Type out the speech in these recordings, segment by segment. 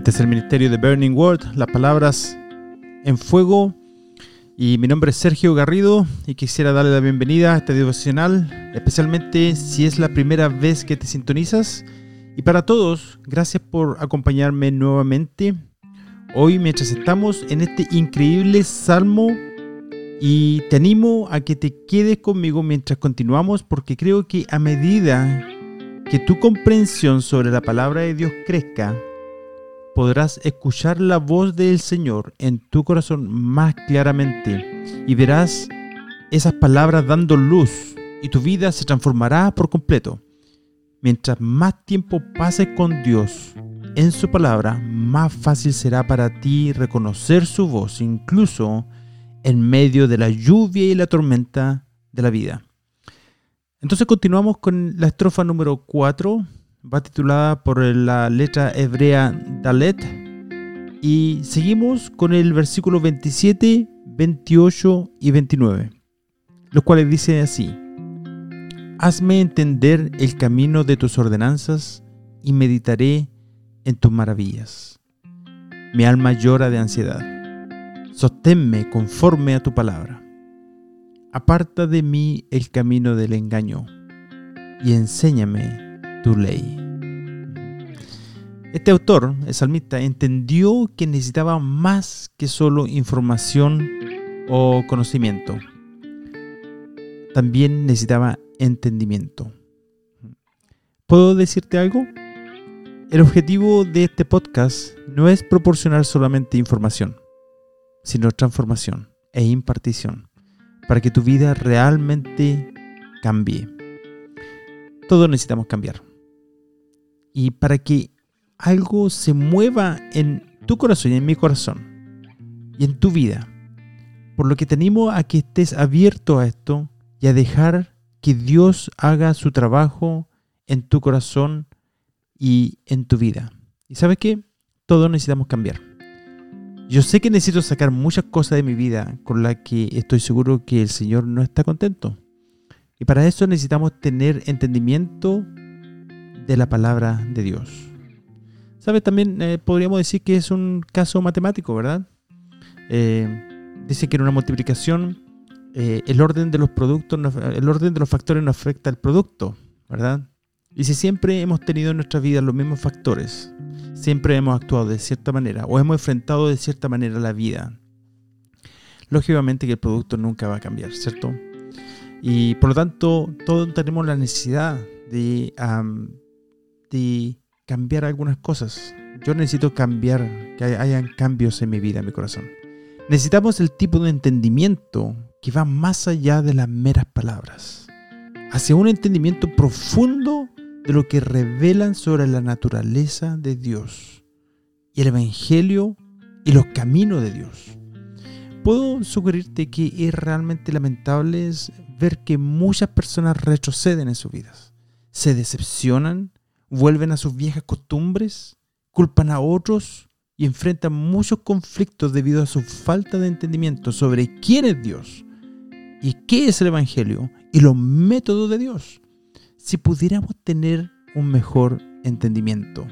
Este es el ministerio de Burning Word, las palabras en fuego. Y mi nombre es Sergio Garrido y quisiera darle la bienvenida a este devocional, especialmente si es la primera vez que te sintonizas. Y para todos, gracias por acompañarme nuevamente. Hoy mientras estamos en este increíble salmo y te animo a que te quedes conmigo mientras continuamos porque creo que a medida que tu comprensión sobre la palabra de Dios crezca, podrás escuchar la voz del Señor en tu corazón más claramente y verás esas palabras dando luz y tu vida se transformará por completo. Mientras más tiempo pases con Dios en su palabra, más fácil será para ti reconocer su voz, incluso en medio de la lluvia y la tormenta de la vida. Entonces continuamos con la estrofa número 4 va titulada por la letra hebrea Dalet. Y seguimos con el versículo 27, 28 y 29, los cuales dice así, Hazme entender el camino de tus ordenanzas y meditaré en tus maravillas. Mi alma llora de ansiedad. Sosténme conforme a tu palabra. Aparta de mí el camino del engaño y enséñame tu ley. Este autor, el salmista, entendió que necesitaba más que solo información o conocimiento. También necesitaba entendimiento. ¿Puedo decirte algo? El objetivo de este podcast no es proporcionar solamente información, sino transformación e impartición para que tu vida realmente cambie. Todos necesitamos cambiar. Y para que algo se mueva en tu corazón y en mi corazón y en tu vida, por lo que te animo a que estés abierto a esto y a dejar que Dios haga su trabajo en tu corazón y en tu vida. ¿Y sabes qué? Todos necesitamos cambiar. Yo sé que necesito sacar muchas cosas de mi vida con las que estoy seguro que el Señor no está contento. Y para eso necesitamos tener entendimiento de la palabra de Dios. ¿Sabes? También eh, podríamos decir que es un caso matemático, ¿verdad? Eh, dice que en una multiplicación eh, el orden de los productos, el orden de los factores no afecta al producto, ¿verdad? Y si siempre hemos tenido en nuestra vida los mismos factores, siempre hemos actuado de cierta manera o hemos enfrentado de cierta manera la vida, lógicamente que el producto nunca va a cambiar, ¿cierto? Y por lo tanto, todos tenemos la necesidad de de cambiar algunas cosas. Yo necesito cambiar, que hayan cambios en mi vida, en mi corazón. Necesitamos el tipo de entendimiento que va más allá de las meras palabras, hacia un entendimiento profundo de lo que revelan sobre la naturaleza de Dios y el Evangelio y los caminos de Dios. Puedo sugerirte que es realmente lamentable ver que muchas personas retroceden en sus vidas, se decepcionan vuelven a sus viejas costumbres, culpan a otros y enfrentan muchos conflictos debido a su falta de entendimiento sobre quién es Dios y qué es el Evangelio y los métodos de Dios. Si pudiéramos tener un mejor entendimiento.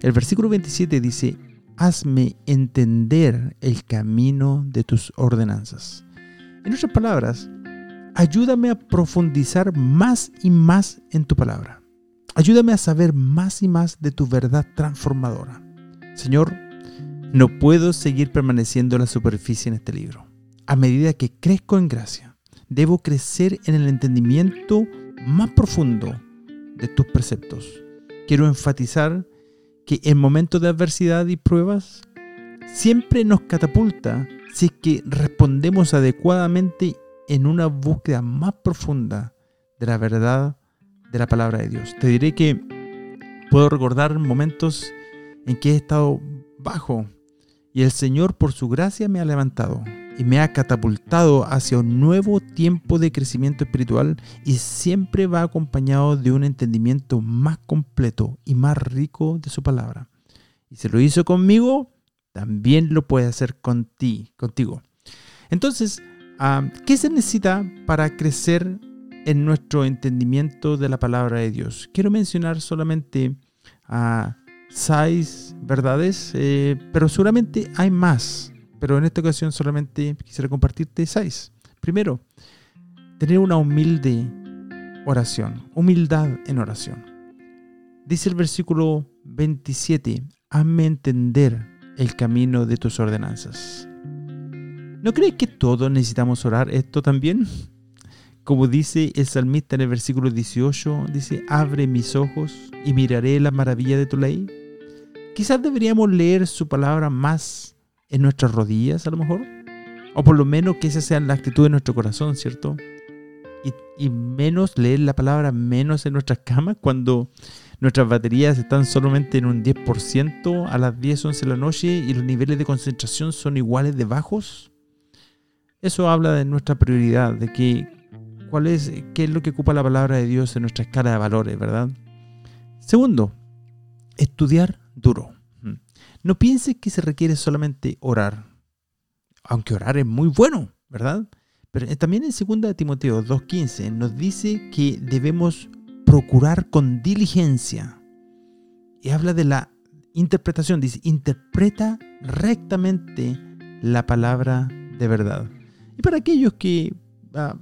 El versículo 27 dice, hazme entender el camino de tus ordenanzas. En otras palabras, ayúdame a profundizar más y más en tu palabra. Ayúdame a saber más y más de tu verdad transformadora. Señor, no puedo seguir permaneciendo en la superficie en este libro. A medida que crezco en gracia, debo crecer en el entendimiento más profundo de tus preceptos. Quiero enfatizar que en momentos de adversidad y pruebas, siempre nos catapulta si es que respondemos adecuadamente en una búsqueda más profunda de la verdad de la palabra de Dios. Te diré que puedo recordar momentos en que he estado bajo y el Señor por su gracia me ha levantado y me ha catapultado hacia un nuevo tiempo de crecimiento espiritual y siempre va acompañado de un entendimiento más completo y más rico de su palabra. Y si lo hizo conmigo, también lo puede hacer contigo. Entonces, ah, ¿qué se necesita para crecer en nuestro entendimiento de la palabra de Dios. Quiero mencionar solamente a seis verdades, eh, pero seguramente hay más. Pero en esta ocasión solamente quisiera compartirte seis. Primero, tener una humilde oración, humildad en oración. Dice el versículo 27, hazme entender el camino de tus ordenanzas. ¿No crees que todos necesitamos orar esto también? Como dice el salmista en el versículo 18, dice, abre mis ojos y miraré la maravilla de tu ley. Quizás deberíamos leer su palabra más en nuestras rodillas, a lo mejor. O por lo menos que esa sea la actitud de nuestro corazón, ¿cierto? Y, y menos leer la palabra menos en nuestras camas cuando nuestras baterías están solamente en un 10% a las 10, 11 de la noche y los niveles de concentración son iguales de bajos. Eso habla de nuestra prioridad, de que cuál es, qué es lo que ocupa la palabra de Dios en nuestra escala de valores, ¿verdad? Segundo, estudiar duro. Mm. No pienses que se requiere solamente orar, aunque orar es muy bueno, ¿verdad? Pero eh, también en 2 Timoteo 2.15 nos dice que debemos procurar con diligencia. Y habla de la interpretación, dice, interpreta rectamente la palabra de verdad. Y para aquellos que ah,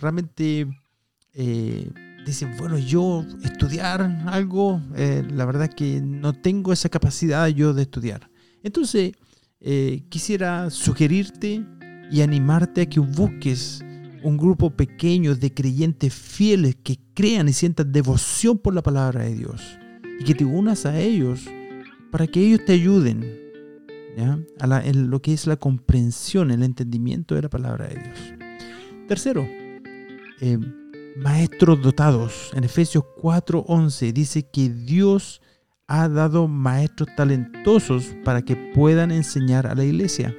realmente eh, dicen, bueno, yo estudiar algo, eh, la verdad que no tengo esa capacidad yo de estudiar. Entonces, eh, quisiera sugerirte y animarte a que busques un grupo pequeño de creyentes fieles que crean y sientan devoción por la palabra de Dios y que te unas a ellos para que ellos te ayuden en lo que es la comprensión, el entendimiento de la palabra de Dios. Tercero, eh, maestros dotados. En Efesios 4:11 dice que Dios ha dado maestros talentosos para que puedan enseñar a la iglesia.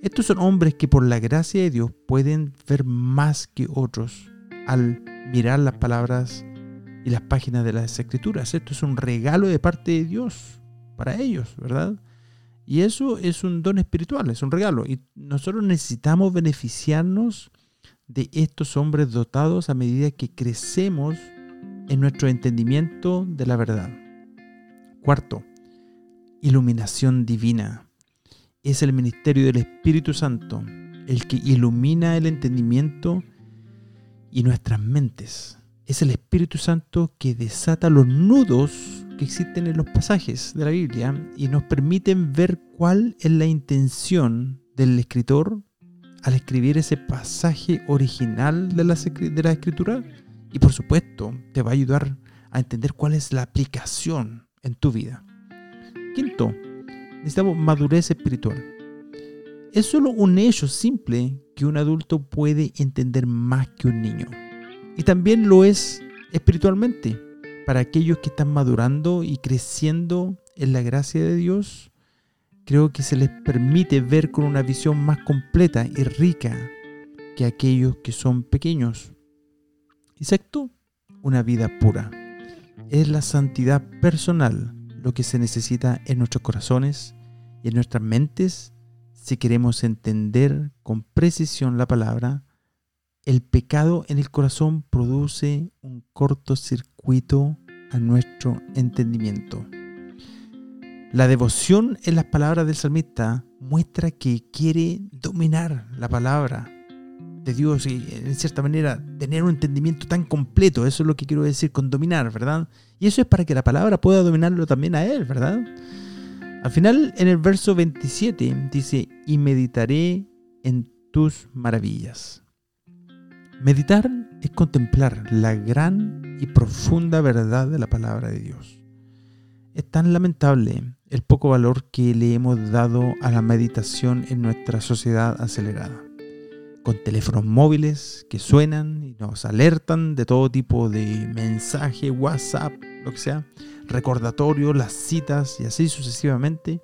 Estos son hombres que por la gracia de Dios pueden ver más que otros al mirar las palabras y las páginas de las escrituras. Esto es un regalo de parte de Dios para ellos, ¿verdad? Y eso es un don espiritual, es un regalo. Y nosotros necesitamos beneficiarnos de estos hombres dotados a medida que crecemos en nuestro entendimiento de la verdad. Cuarto, iluminación divina. Es el ministerio del Espíritu Santo el que ilumina el entendimiento y nuestras mentes. Es el Espíritu Santo que desata los nudos que existen en los pasajes de la Biblia y nos permiten ver cuál es la intención del escritor al escribir ese pasaje original de la, de la escritura y por supuesto te va a ayudar a entender cuál es la aplicación en tu vida. Quinto, necesitamos madurez espiritual. Es solo un hecho simple que un adulto puede entender más que un niño. Y también lo es espiritualmente. Para aquellos que están madurando y creciendo en la gracia de Dios, creo que se les permite ver con una visión más completa y rica que aquellos que son pequeños. Sexto, una vida pura. Es la santidad personal lo que se necesita en nuestros corazones y en nuestras mentes si queremos entender con precisión la palabra. El pecado en el corazón produce un cortocircuito a nuestro entendimiento. La devoción en las palabras del salmista muestra que quiere dominar la palabra de Dios y en cierta manera tener un entendimiento tan completo. Eso es lo que quiero decir con dominar, ¿verdad? Y eso es para que la palabra pueda dominarlo también a él, ¿verdad? Al final, en el verso 27, dice, y meditaré en tus maravillas. Meditar es contemplar la gran y profunda verdad de la palabra de Dios. Es tan lamentable el poco valor que le hemos dado a la meditación en nuestra sociedad acelerada, con teléfonos móviles que suenan y nos alertan de todo tipo de mensaje, WhatsApp, lo que sea, recordatorios, las citas y así sucesivamente.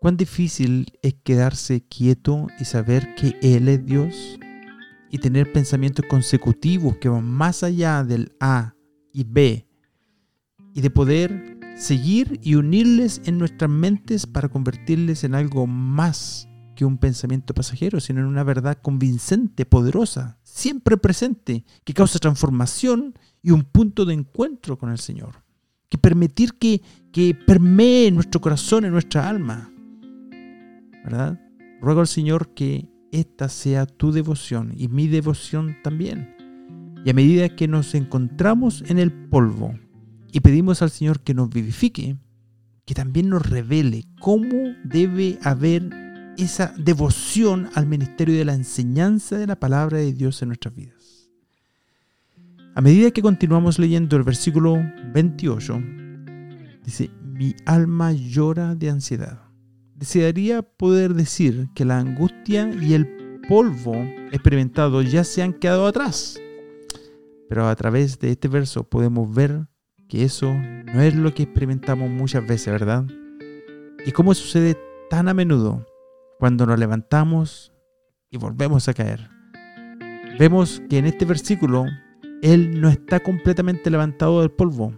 Cuán difícil es quedarse quieto y saber que Él es Dios y tener pensamientos consecutivos que van más allá del A y B y de poder seguir y unirles en nuestras mentes para convertirles en algo más que un pensamiento pasajero, sino en una verdad convincente, poderosa, siempre presente, que causa transformación y un punto de encuentro con el Señor, que permitir que, que permee nuestro corazón, en nuestra alma. ¿Verdad? Ruego al Señor que esta sea tu devoción y mi devoción también. Y a medida que nos encontramos en el polvo y pedimos al Señor que nos vivifique, que también nos revele cómo debe haber esa devoción al ministerio de la enseñanza de la palabra de Dios en nuestras vidas. A medida que continuamos leyendo el versículo 28, dice, mi alma llora de ansiedad. Desearía poder decir que la angustia y el polvo experimentado ya se han quedado atrás. Pero a través de este verso podemos ver que eso no es lo que experimentamos muchas veces, ¿verdad? Y cómo sucede tan a menudo cuando nos levantamos y volvemos a caer. Vemos que en este versículo Él no está completamente levantado del polvo,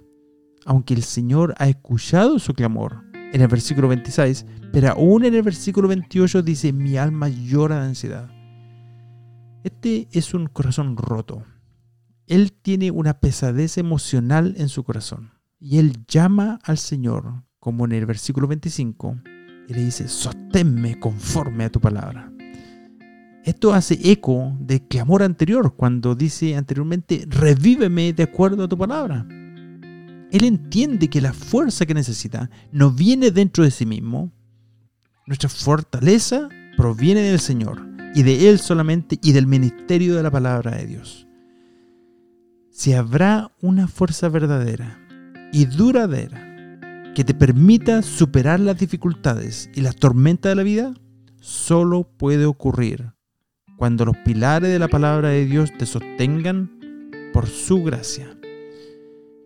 aunque el Señor ha escuchado su clamor en el versículo 26, pero aún en el versículo 28 dice, mi alma llora de ansiedad. Este es un corazón roto él tiene una pesadez emocional en su corazón. Y él llama al Señor, como en el versículo 25, y le dice, sosténme conforme a tu palabra. Esto hace eco del clamor anterior, cuando dice anteriormente, revíveme de acuerdo a tu palabra. Él entiende que la fuerza que necesita no viene dentro de sí mismo. Nuestra fortaleza proviene del Señor y de Él solamente y del ministerio de la palabra de Dios si habrá una fuerza verdadera y duradera que te permita superar las dificultades y las tormentas de la vida, solo puede ocurrir cuando los pilares de la palabra de Dios te sostengan por su gracia.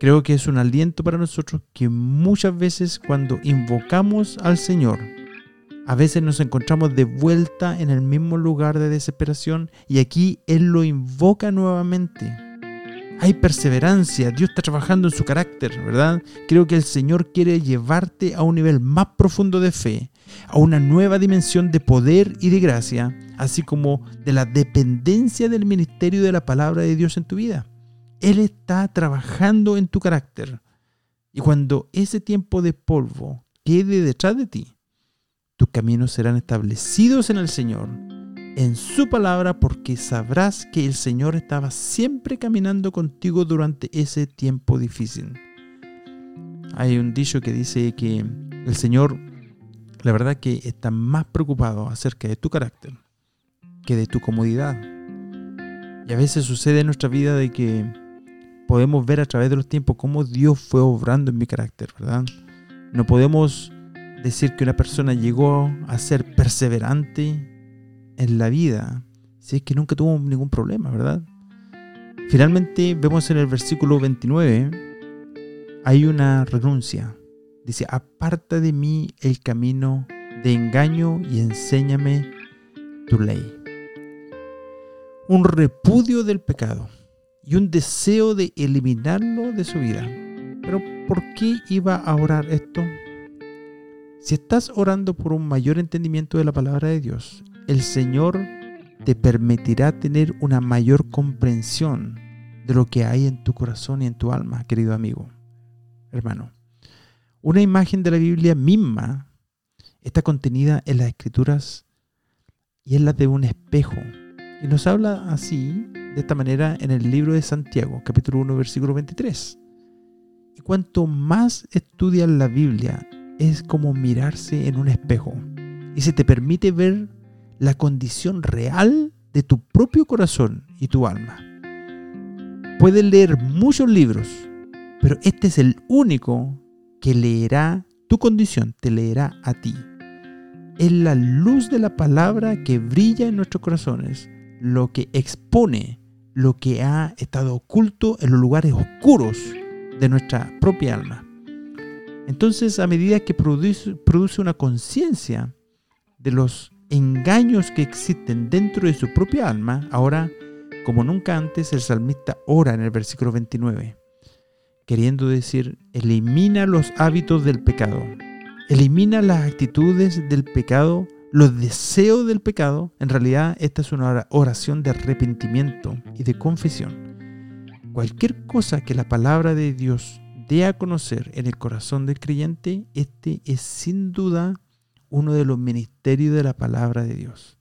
Creo que es un aliento para nosotros que muchas veces cuando invocamos al Señor, a veces nos encontramos de vuelta en el mismo lugar de desesperación y aquí Él lo invoca nuevamente hay perseverancia, Dios está trabajando en su carácter, ¿verdad? Creo que el Señor quiere llevarte a un nivel más profundo de fe, a una nueva dimensión de poder y de gracia, así como de la dependencia del ministerio de la palabra de Dios en tu vida. Él está trabajando en tu carácter. Y cuando ese tiempo de polvo quede detrás de ti, tus caminos serán establecidos en el Señor en su palabra porque sabrás que el Señor estaba siempre caminando contigo durante ese tiempo difícil. Hay un dicho que dice que el Señor, la verdad que está más preocupado acerca de tu carácter que de tu comodidad. Y a veces sucede en nuestra vida de que podemos ver a través de los tiempos cómo Dios fue obrando en mi carácter, ¿verdad? No podemos decir que una persona llegó a ser perseverante en la vida si es que nunca tuvo ningún problema, ¿verdad? Finalmente vemos en el versículo 29, hay una renuncia. Dice, aparta de mí el camino de engaño y enséñame tu ley. Un repudio del pecado y un deseo de eliminarlo de su vida. Pero ¿por qué iba a orar esto? Si estás orando por un mayor entendimiento de la palabra de Dios el Señor te permitirá tener una mayor comprensión de lo que hay en tu corazón y en tu alma, querido amigo, hermano. Una imagen de la Biblia misma está contenida en las escrituras y es la de un espejo. Y nos habla así, de esta manera, en el libro de Santiago, capítulo 1, versículo 23. Y cuanto más estudias la Biblia, es como mirarse en un espejo. Y se te permite ver la condición real de tu propio corazón y tu alma. Puedes leer muchos libros, pero este es el único que leerá tu condición, te leerá a ti. Es la luz de la palabra que brilla en nuestros corazones, lo que expone lo que ha estado oculto en los lugares oscuros de nuestra propia alma. Entonces, a medida que produce, produce una conciencia de los engaños que existen dentro de su propia alma, ahora, como nunca antes, el salmista ora en el versículo 29, queriendo decir, elimina los hábitos del pecado, elimina las actitudes del pecado, los deseos del pecado. En realidad, esta es una oración de arrepentimiento y de confesión. Cualquier cosa que la palabra de Dios dé a conocer en el corazón del creyente, este es sin duda uno de los ministerios de la palabra de Dios.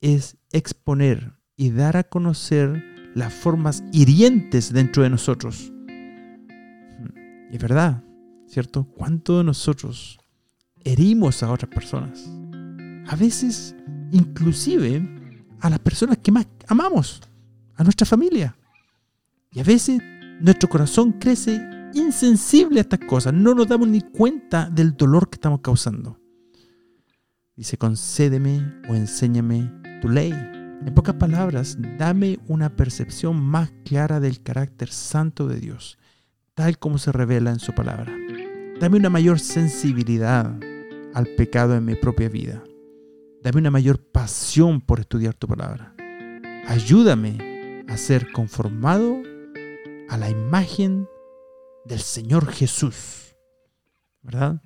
Es exponer y dar a conocer las formas hirientes dentro de nosotros. Y es verdad, ¿cierto? ¿Cuánto de nosotros herimos a otras personas? A veces, inclusive, a las personas que más amamos, a nuestra familia. Y a veces nuestro corazón crece insensible a estas cosas. No nos damos ni cuenta del dolor que estamos causando. Dice, concédeme o enséñame tu ley. En pocas palabras, dame una percepción más clara del carácter santo de Dios, tal como se revela en su palabra. Dame una mayor sensibilidad al pecado en mi propia vida. Dame una mayor pasión por estudiar tu palabra. Ayúdame a ser conformado a la imagen del Señor Jesús. ¿Verdad?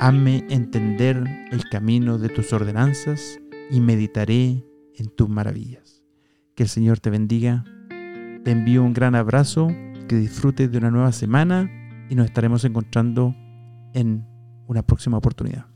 Hazme entender el camino de tus ordenanzas y meditaré en tus maravillas. Que el Señor te bendiga. Te envío un gran abrazo, que disfrutes de una nueva semana y nos estaremos encontrando en una próxima oportunidad.